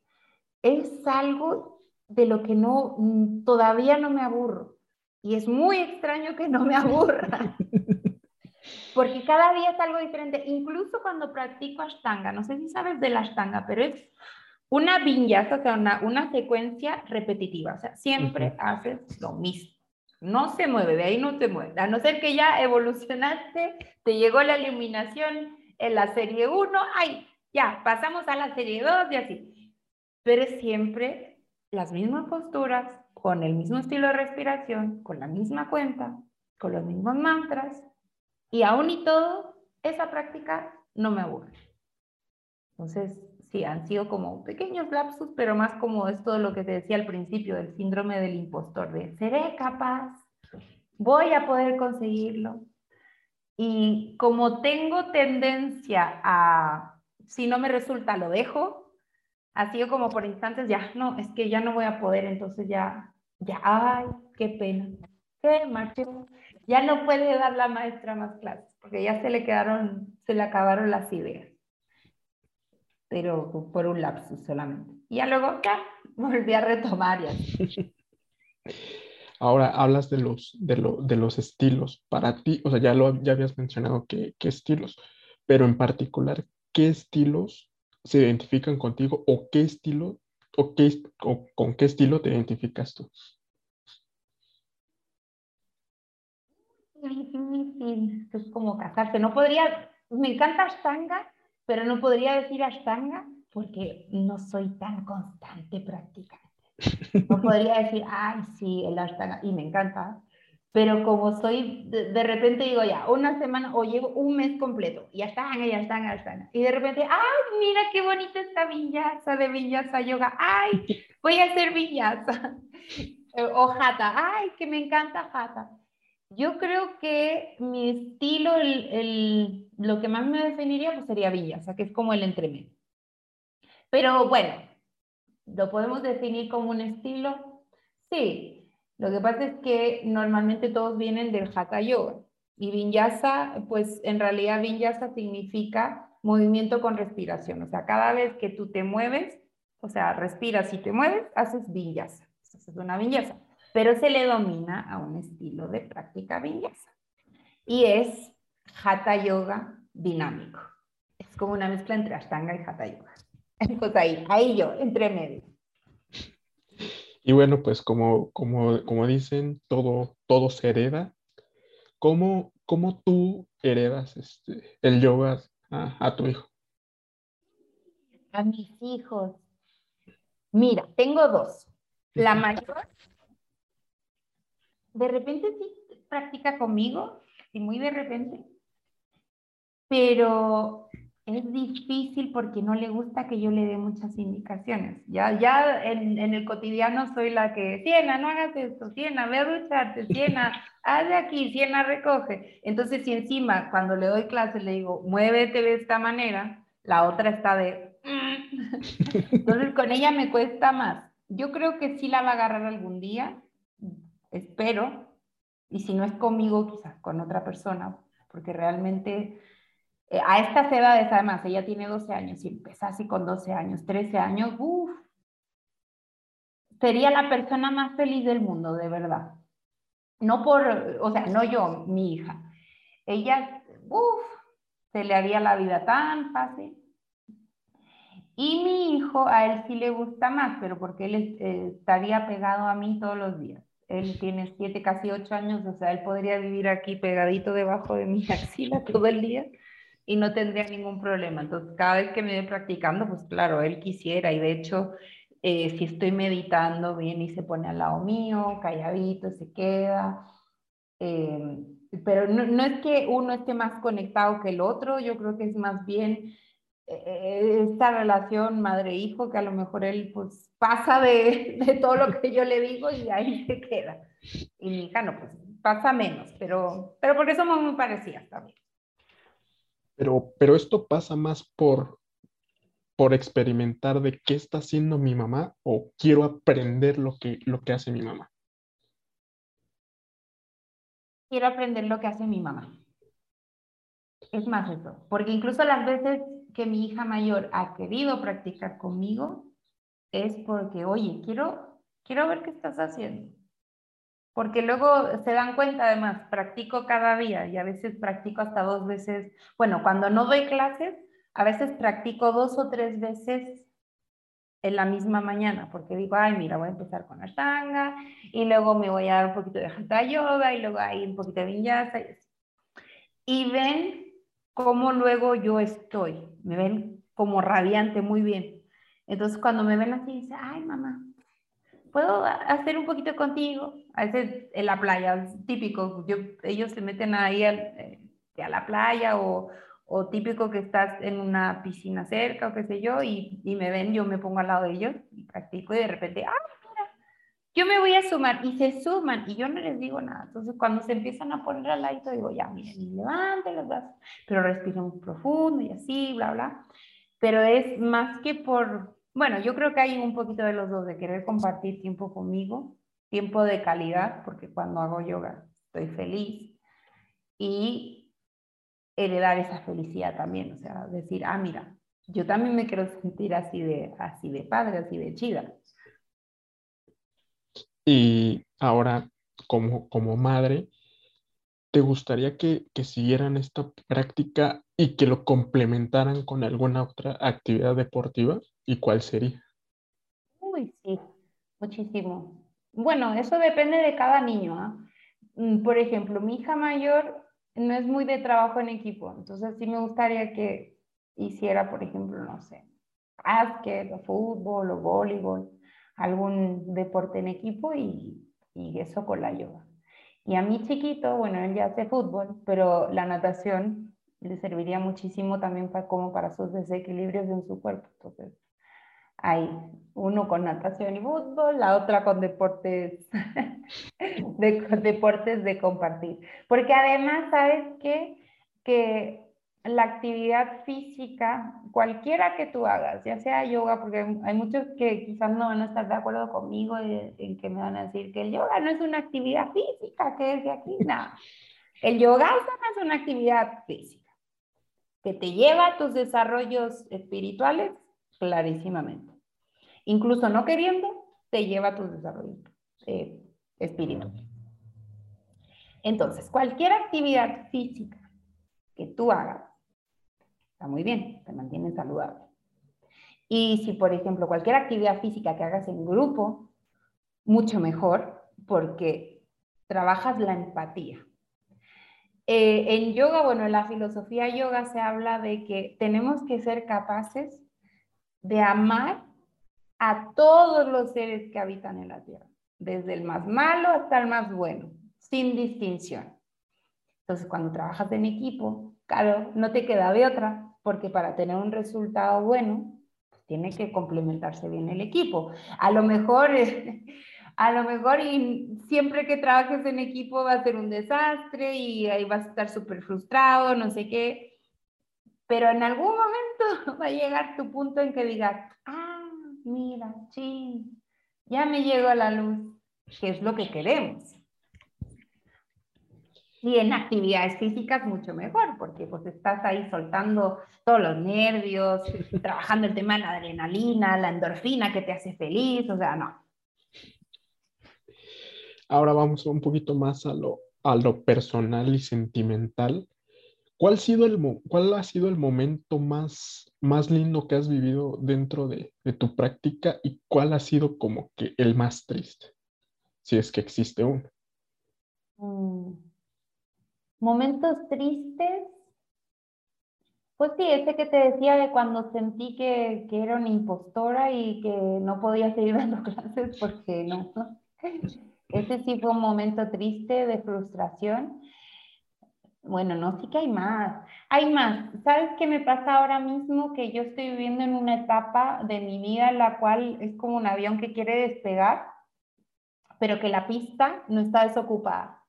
es algo de lo que no, mm, todavía no me aburro. Y es muy extraño que no me aburra. Porque cada día es algo diferente. Incluso cuando practico Ashtanga, no sé si sabes de la Ashtanga, pero es una vinyasa, o sea, una, una secuencia repetitiva. O sea, siempre haces lo mismo. No se mueve, de ahí no te mueve. A no ser que ya evolucionaste, te llegó la iluminación, en la serie 1, ay, ya, pasamos a la serie 2 y así. Pero siempre las mismas posturas, con el mismo estilo de respiración, con la misma cuenta, con los mismos mantras, y aún y todo, esa práctica no me aburre. Entonces, sí, han sido como pequeños lapsus, pero más como es todo lo que te decía al principio del síndrome del impostor, de seré capaz, voy a poder conseguirlo. Y como tengo tendencia a, si no me resulta, lo dejo, ha sido como por instantes, ya, no, es que ya no voy a poder, entonces ya, ya, ay, qué pena, qué marcho. Ya no puede dar la maestra más clases, porque ya se le quedaron, se le acabaron las ideas. Pero por un lapsus solamente. Y ya luego, ya, volví a retomar y Ahora hablas de los, de, los estilos. Para ti, o sea, ya, lo, ya habías mencionado qué estilos, pero en particular, ¿qué estilos se identifican contigo o qué estilo o, qué, o con qué estilo te identificas tú? Es como casarse. No podría, me encanta Ashtanga, pero no podría decir Ashtanga porque no soy tan constante practicante. No podría decir, ay, sí, el Ashtanga, y me encanta, pero como soy, de, repente digo ya, una semana o llevo un mes completo, y Ashtanga, y Ashtanga, Ashtanga, y de repente, ay, mira qué bonita esta vinyasa de vinyasa yoga, ay, voy a hacer vinyasa, o Hatha, ay, que me encanta Hatha. Yo creo que mi estilo, el, el, lo que más me definiría, pues sería vinyasa, que es como el entremedio. Pero bueno, ¿Lo podemos definir como un estilo? Sí. Lo que pasa es que normalmente todos vienen del Hatha Yoga. Y Vinyasa, pues en realidad Vinyasa significa movimiento con respiración. O sea, cada vez que tú te mueves, o sea, respiras y te mueves, haces Vinyasa. Eso es una Vinyasa. Pero se le domina a un estilo de práctica Vinyasa. Y es Hatha Yoga dinámico. Es como una mezcla entre Ashtanga y Hatha Yoga. Pues ahí, ahí yo, entre medio. Y bueno, pues como, como, como dicen, todo, todo se hereda. ¿Cómo, cómo tú heredas este, el yoga a, a tu hijo? A mis hijos. Mira, tengo dos. La mayor, de repente sí practica conmigo, y muy de repente, pero es difícil porque no le gusta que yo le dé muchas indicaciones. Ya, ya en, en, el cotidiano soy la que, Siena, no hagas esto, Siena, ve a ducharte, Siena, haz de aquí, Siena, recoge. Entonces, si encima cuando le doy clases le digo, muévete de esta manera, la otra está de... Mm". Entonces, con ella me cuesta más. Yo creo que sí la va a agarrar algún día, espero, y si no es conmigo, quizás con otra persona, porque realmente eh, a estas edades, además, ella tiene 12 años y empieza así con 12 años, 13 años, uff, sería la persona más feliz del mundo, de verdad. No por, o sea, no yo, mi hija. Ella, uff, se le haría la vida tan fácil. Y mi hijo, a él sí le gusta más, pero porque él eh, estaría pegado a mí todos los días. Él tiene 7, casi 8 años, o sea, él podría vivir aquí pegadito debajo de mi axila todo el día y no tendría ningún problema. Entonces, cada vez que me voy practicando, pues claro, él quisiera y de hecho, eh, si estoy meditando, viene y se pone al lado mío, calladito, se queda. Eh, pero no, no, es que uno esté más conectado que el otro, yo creo que es más bien eh, esta relación madre-hijo que a lo mejor él pues pasa de, de, todo lo que yo le digo y ahí se queda. Y mi hija no, pues pasa menos, pero, pero porque somos muy parecidas también. Pero, esto pasa más por, por experimentar de qué está haciendo mi mamá o quiero aprender lo que, lo que hace mi mamá. Quiero aprender lo que hace mi mamá. Es más eso, porque incluso las veces que mi hija mayor ha querido practicar conmigo es porque, oye, quiero, quiero ver qué estás haciendo porque luego se dan cuenta, además, practico cada día y a veces practico hasta dos veces, bueno, cuando no doy clases, a veces practico dos o tres veces en la misma mañana, porque digo, ay, mira, voy a empezar con la tanga y luego me voy a dar un poquito de hatha yoga y luego ahí un poquito de vinyasa y así. Y ven cómo luego yo estoy, me ven como radiante, muy bien. Entonces cuando me ven así, dice, ay, mamá, ¿puedo hacer un poquito contigo? A veces en la playa, típico, yo, ellos se meten ahí eh, a la playa o, o, típico que estás en una piscina cerca o qué sé yo y, y, me ven, yo me pongo al lado de ellos y practico y de repente, ah, mira, yo me voy a sumar y se suman y yo no les digo nada. Entonces cuando se empiezan a poner al lado, digo, ya, miren, levanten los brazos, pero respiren profundo y así, bla, bla. Pero es más que por bueno, yo creo que hay un poquito de los dos, de querer compartir tiempo conmigo, tiempo de calidad, porque cuando hago yoga estoy feliz, y heredar esa felicidad también, o sea, decir, ah, mira, yo también me quiero sentir así de, así de padre, así de chida. Y ahora, como, como madre, ¿te gustaría que, que siguieran esta práctica y que lo complementaran con alguna otra actividad deportiva? ¿Y cuál sería? Uy, sí, muchísimo. Bueno, eso depende de cada niño. ¿ah? Mm, por ejemplo, mi hija mayor no es muy de trabajo en equipo, entonces sí me gustaría que hiciera, por ejemplo, no sé, básquet o fútbol o voleibol, algún deporte en equipo y, y eso con la yoga. Y a mi chiquito, bueno, él ya hace fútbol, pero la natación le serviría muchísimo también para, como para sus desequilibrios en su cuerpo. Entonces, hay uno con natación y fútbol, la otra con deportes de, deportes de compartir. Porque además, ¿sabes qué? Que la actividad física, cualquiera que tú hagas, ya sea yoga, porque hay muchos que quizás no van a estar de acuerdo conmigo en que me van a decir que el yoga no es una actividad física, que es de aquí, nada. El yoga es una actividad física, que te lleva a tus desarrollos espirituales clarísimamente incluso no queriendo, te lleva a tu desarrollo eh, espiritual. Entonces, cualquier actividad física que tú hagas, está muy bien, te mantiene saludable. Y si, por ejemplo, cualquier actividad física que hagas en grupo, mucho mejor, porque trabajas la empatía. Eh, en yoga, bueno, en la filosofía yoga se habla de que tenemos que ser capaces de amar a todos los seres que habitan en la tierra, desde el más malo hasta el más bueno, sin distinción. Entonces, cuando trabajas en equipo, claro, no te queda de otra porque para tener un resultado bueno, pues tiene que complementarse bien el equipo. A lo mejor, a lo mejor y siempre que trabajes en equipo va a ser un desastre y ahí vas a estar súper frustrado, no sé qué. Pero en algún momento va a llegar tu punto en que digas, ah, mira, sí, ya me llegó la luz, que es lo que queremos. Y en actividades físicas mucho mejor, porque pues estás ahí soltando todos los nervios, trabajando el tema de la adrenalina, la endorfina que te hace feliz, o sea, no. Ahora vamos un poquito más a lo, a lo personal y sentimental. ¿Cuál ha sido el, cuál ha sido el momento más, más lindo que has vivido dentro de, de tu práctica y cuál ha sido como que el más triste? Si es que existe uno. Mm. Momentos tristes. Pues sí, ese que te decía de cuando sentí que, que era una impostora y que no podía seguir dando clases porque no. Ese sí fue un momento triste de frustración. Bueno, no, sí que hay más. Hay más. ¿Sabes qué me pasa ahora mismo? Que yo estoy viviendo en una etapa de mi vida en la cual es como un avión que quiere despegar, pero que la pista no está desocupada.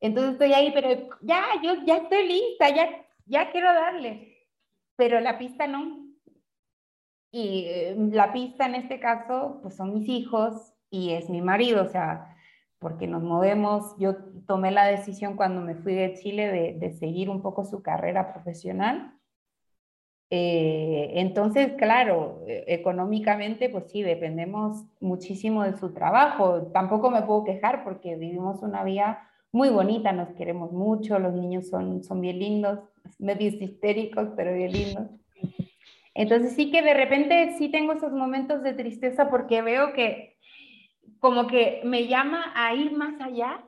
Entonces estoy ahí, pero ya, yo ya estoy lista, ya, ya quiero darle, pero la pista no. Y eh, la pista en este caso, pues son mis hijos y es mi marido, o sea, porque nos movemos, yo tomé la decisión cuando me fui de Chile de, de seguir un poco su carrera profesional. Eh, entonces, claro, e, económicamente, pues sí, dependemos muchísimo de su trabajo. Tampoco me puedo quejar porque vivimos una vida muy bonita, nos queremos mucho, los niños son, son bien lindos, medios histéricos, pero bien lindos. Entonces sí que de repente sí tengo esos momentos de tristeza porque veo que como que me llama a ir más allá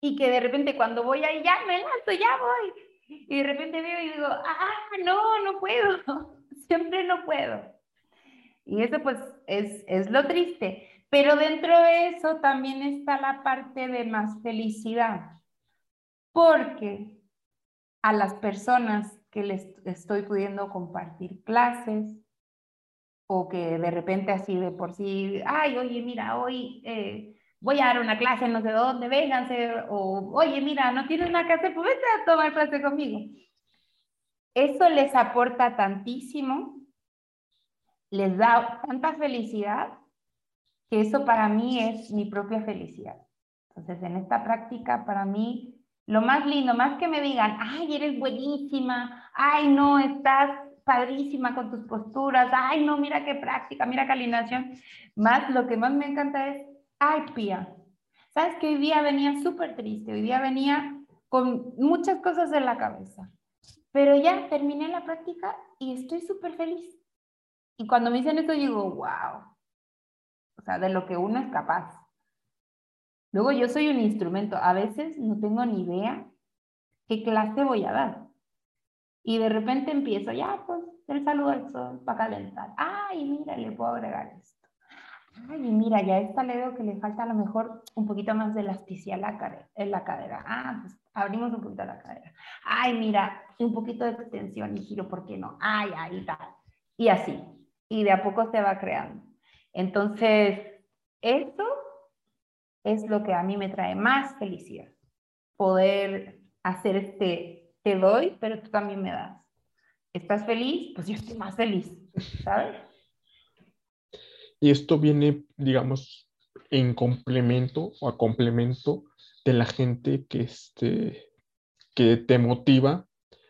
y que de repente cuando voy ahí ya me lanzo, ya voy. Y de repente veo y digo, ah, no, no puedo, siempre no puedo. Y eso pues es, es lo triste. Pero dentro de eso también está la parte de más felicidad, porque a las personas que les estoy pudiendo compartir clases o que de repente así de por sí, ay, oye, mira, hoy eh, voy a dar una clase no sé dónde, vénganse, o oye, mira, no tienes una clase, pues vete a tomar clase conmigo. Eso les aporta tantísimo, les da tanta felicidad que eso para mí es mi propia felicidad. Entonces, en esta práctica, para mí, lo más lindo, más que me digan, ay, eres buenísima, ay, no, estás padrísima con tus posturas, ay, no, mira qué práctica, mira qué alineación, más lo que más me encanta es, ay, Pía, sabes que hoy día venía súper triste, hoy día venía con muchas cosas en la cabeza, pero ya terminé la práctica y estoy súper feliz. Y cuando me dicen esto, digo, wow, o sea, de lo que uno es capaz. Luego yo soy un instrumento, a veces no tengo ni idea qué clase voy a dar. Y de repente empiezo, ya, pues, el saludo al sol para calentar. Ay, mira, le puedo agregar esto. Ay, mira, ya esta le veo que le falta a lo mejor un poquito más de elasticidad en la cadera. Ah, pues abrimos un poquito la cadera. Ay, mira, un poquito de extensión y giro, ¿por qué no? Ay, ahí está. Y así. Y de a poco se va creando. Entonces, eso es lo que a mí me trae más felicidad. Poder hacer este, te doy, pero tú también me das. ¿Estás feliz? Pues yo estoy más feliz, ¿sabes? Y esto viene, digamos, en complemento o a complemento de la gente que, este, que te motiva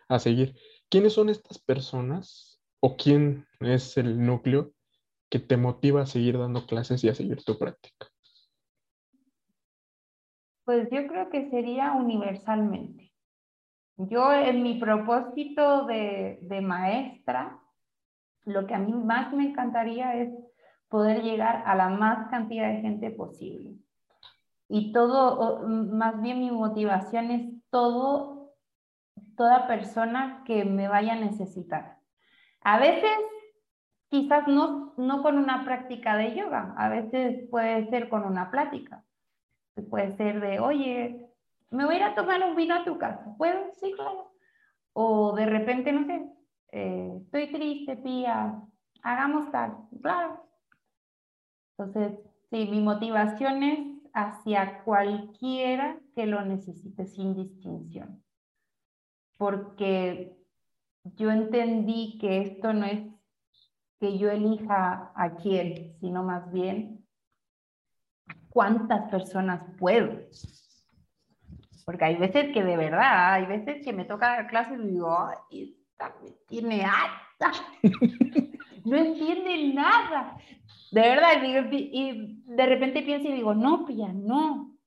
a seguir. ¿Quiénes son estas personas o quién es el núcleo que te motiva a seguir dando clases y a seguir tu práctica? Pues yo creo que sería universalmente. Yo en mi propósito de, de maestra, lo que a mí más me encantaría es poder llegar a la más cantidad de gente posible. Y todo, más bien mi motivación es todo, toda persona que me vaya a necesitar. A veces quizás no, no con una práctica de yoga, a veces puede ser con una plática. Puede ser de, oye, me voy a ir a tomar un vino a tu casa. ¿Puedo? Sí, claro. O de repente, no sé, eh, estoy triste, Pía, hagamos tal. Claro. Entonces, sí, mi motivación es hacia cualquiera que lo necesite sin distinción. Porque yo entendí que esto no es que yo elija a quién, sino más bien cuántas personas puedo. Porque hay veces que de verdad, hay veces que me toca dar clases y digo, ay, esta me tiene alta. no entiende nada. De verdad, y de repente pienso y digo, no, Pia, no.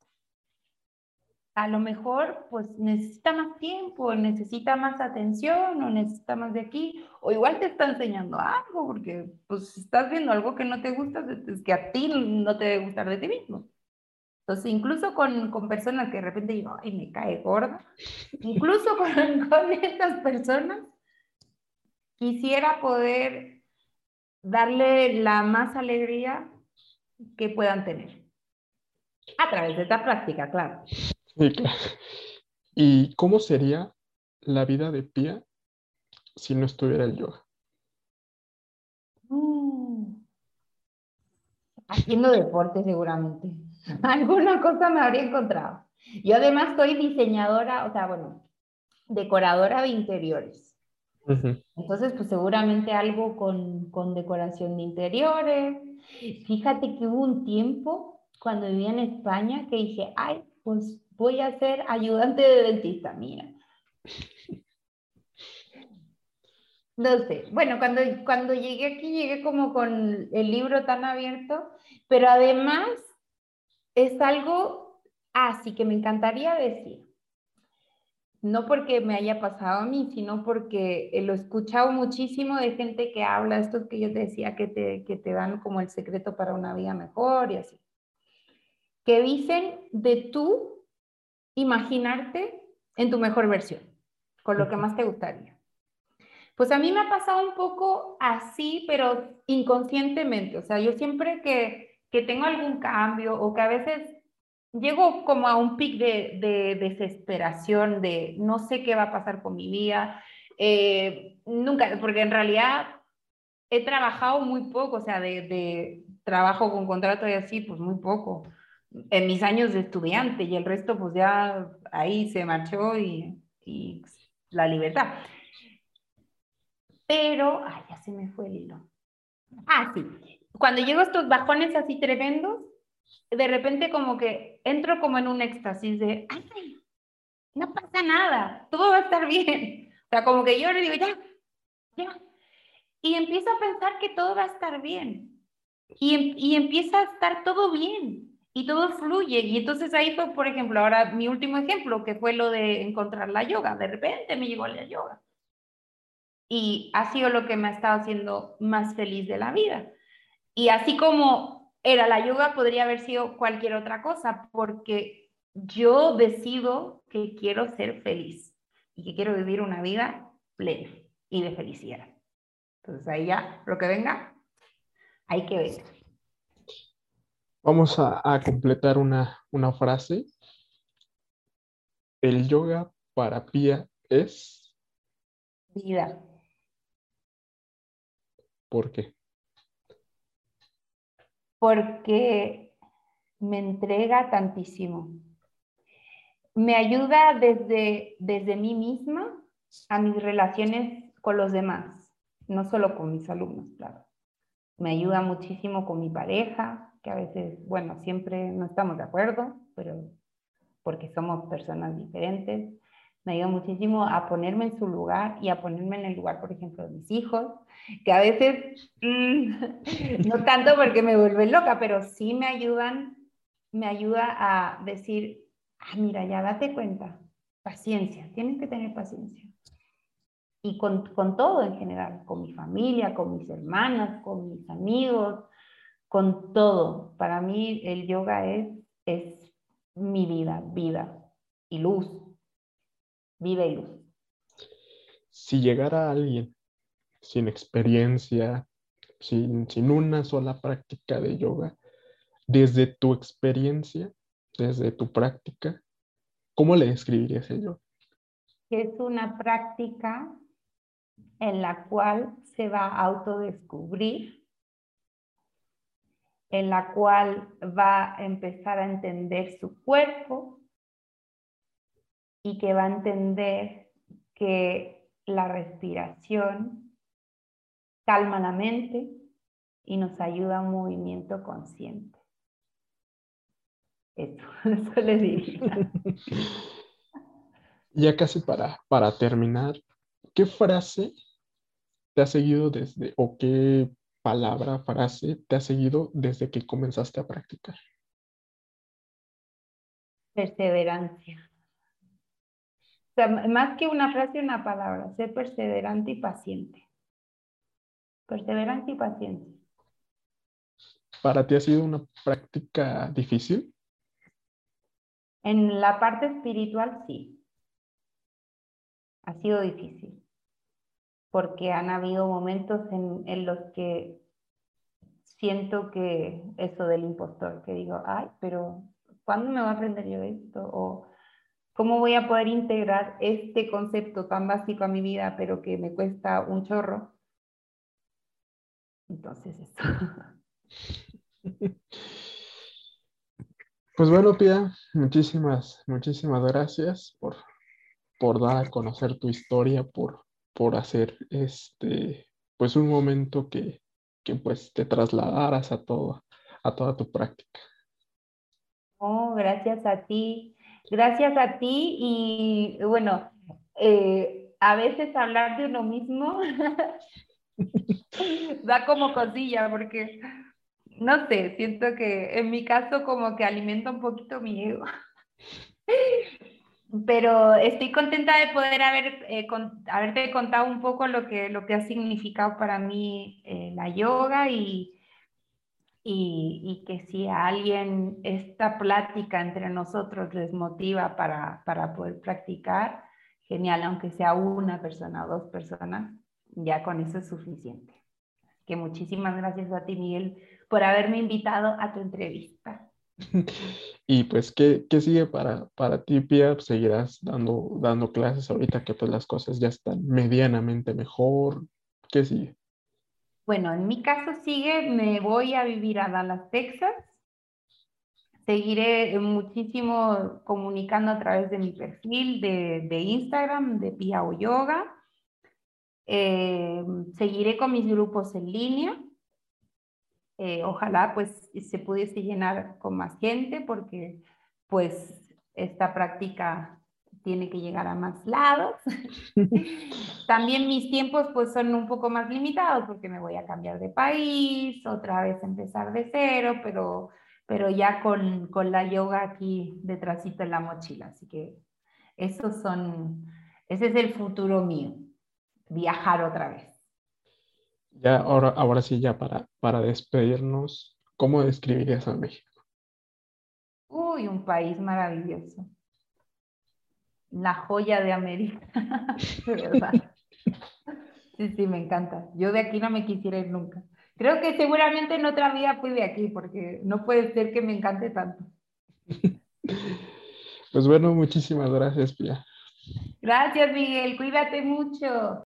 A lo mejor, pues necesita más tiempo, necesita más atención, o necesita más de aquí, o igual te está enseñando algo, porque pues estás viendo algo que no te gusta, es que a ti no te debe gustar de ti mismo. Entonces, incluso con, con personas que de repente digo, ay, me cae gorda, incluso con, con estas personas, quisiera poder darle la más alegría que puedan tener. A través de esta práctica, claro. Sí, claro. ¿Y cómo sería la vida de Pia si no estuviera el yoga? Mm. Haciendo deporte seguramente. Alguna cosa me habría encontrado. Yo además soy diseñadora, o sea, bueno, decoradora de interiores. Entonces, pues seguramente algo con, con, decoración de interiores. Fíjate que hubo un tiempo cuando vivía en España que dije, ay, pues voy a ser ayudante de dentista, mira. No sé, bueno, cuando, cuando llegué aquí llegué como con el libro tan abierto, pero además es algo así que me encantaría decir no porque me haya pasado a mí, sino porque lo he escuchado muchísimo de gente que habla, estos que yo te decía que te, que te dan como el secreto para una vida mejor y así, que dicen de tú imaginarte en tu mejor versión, con lo que más te gustaría. Pues a mí me ha pasado un poco así, pero inconscientemente, o sea, yo siempre que, que tengo algún cambio o que a veces llego como a un pic de, desesperación, de no sé qué va a pasar con mi vida. Eh, nunca, porque en realidad he trabajado muy poco, o sea, de, trabajo con contrato y así, pues muy poco. En mis años de estudiante y el resto, pues ya ahí se marchó y, y la libertad. Pero, ay, ya se me fue el hilo. Ah, sí. Cuando llego a estos bajones así tremendos, de repente como que entro como en un éxtasis de, ay, no pasa nada, todo va a estar bien. O sea, como que yo le digo, ya, ya. Y empiezo a pensar que todo va a estar bien. Y, y empieza a estar todo bien. Y todo fluye. Y entonces ahí fue, por ejemplo, ahora mi último ejemplo, que fue lo de encontrar la yoga. De repente me llegó la yoga. Y ha sido lo que me ha estado haciendo más feliz de la vida. Y así como era la yoga, podría haber sido cualquier otra cosa, porque yo decido que quiero ser feliz y que quiero vivir una vida plena y de felicidad. Entonces ahí ya, lo que venga, hay que ver. Vamos a, completar una, una frase. El yoga para Pía es... Vida. ¿Por qué? porque me entrega tantísimo. Me ayuda desde, desde mí misma a mis relaciones con los demás, no solo con mis alumnos, claro. Me ayuda muchísimo con mi pareja, que a veces, bueno, siempre no estamos de acuerdo, pero porque somos personas diferentes me ayuda muchísimo a ponerme en su lugar y a ponerme en el lugar, por ejemplo, de mis hijos, que a veces, mm, no tanto porque me vuelven loca, pero sí me ayudan, me ayuda a decir, ah, mira, ya date cuenta, paciencia, tienes que tener paciencia. Y con, con todo en general, con mi familia, con mis hermanas, con mis amigos, con todo. Para mí el yoga es, es mi vida, vida y luz vive Si llegara alguien sin experiencia, sin, sin una sola práctica de yoga, desde tu experiencia, desde tu práctica, ¿cómo le describirías el yoga? Es una práctica en la cual se va a autodescubrir, en la cual va a empezar a entender su cuerpo y que va a entender que la respiración calma la mente y nos ayuda a un movimiento consciente. Eso, le diría. Ya casi para, para terminar, ¿qué frase te ha seguido desde, o qué palabra, frase te ha seguido desde que comenzaste a practicar? Perseverancia. O sea, más que una frase, una palabra, ser perseverante y paciente. Perseverante y paciente. ¿Para ti ha sido una práctica difícil? En la parte espiritual, sí. Ha sido difícil porque han habido momentos en, los que siento que eso del impostor, que digo, ay, pero ¿cuándo me voy a aprender yo esto? O ¿cómo voy a poder integrar este concepto tan básico a mi vida, pero que me cuesta un chorro? Entonces, eso. Pues bueno, Pia, muchísimas, muchísimas gracias por, por dar a conocer tu historia, por por hacer este, pues un momento que, que pues te trasladaras a, todo, a toda tu práctica. Oh, gracias a ti, gracias a ti y bueno, eh, a veces hablar de uno mismo da como cosilla porque, no sé, siento que en mi caso como que alimenta un poquito mi ego pero estoy contenta de poder haber, eh, haberte contado un poco lo que, lo que ha significado para mí eh, la yoga y, y, que si a alguien esta plática entre nosotros les motiva para, para poder practicar, genial, aunque sea una persona o dos personas, ya con eso es suficiente. Que muchísimas gracias a ti, Miguel, por haberme invitado a tu entrevista. Y pues, ¿qué, qué sigue para, para ti, Pia? ¿Seguirás dando, dando clases ahorita que pues las cosas ya están medianamente mejor? ¿Qué sigue? Bueno, en mi caso sigue, me voy a vivir a Dallas, Texas. Seguiré muchísimo comunicando a través de mi perfil de, de Instagram, de Pia o Yoga. Eh, seguiré con mis grupos en línea eh, ojalá pues se pudiese llenar con más gente porque pues esta práctica tiene que llegar a más lados. También mis tiempos pues son un poco más limitados porque me voy a cambiar de país, otra vez empezar de cero, pero, pero ya con, con la yoga aquí detrásito en la mochila. Así que esos son, ese es el futuro mío, viajar otra vez. Ya, ahora, ahora sí, ya para, para despedirnos, ¿cómo describirías a México? Uy, un país maravilloso. La joya de América, de verdad. Sí, sí, me encanta. Yo de aquí no me quisiera ir nunca. Creo que seguramente en otra vida fui de aquí, porque no puede ser que me encante tanto. Pues bueno, muchísimas gracias, Pia. Gracias, Miguel. Cuídate mucho.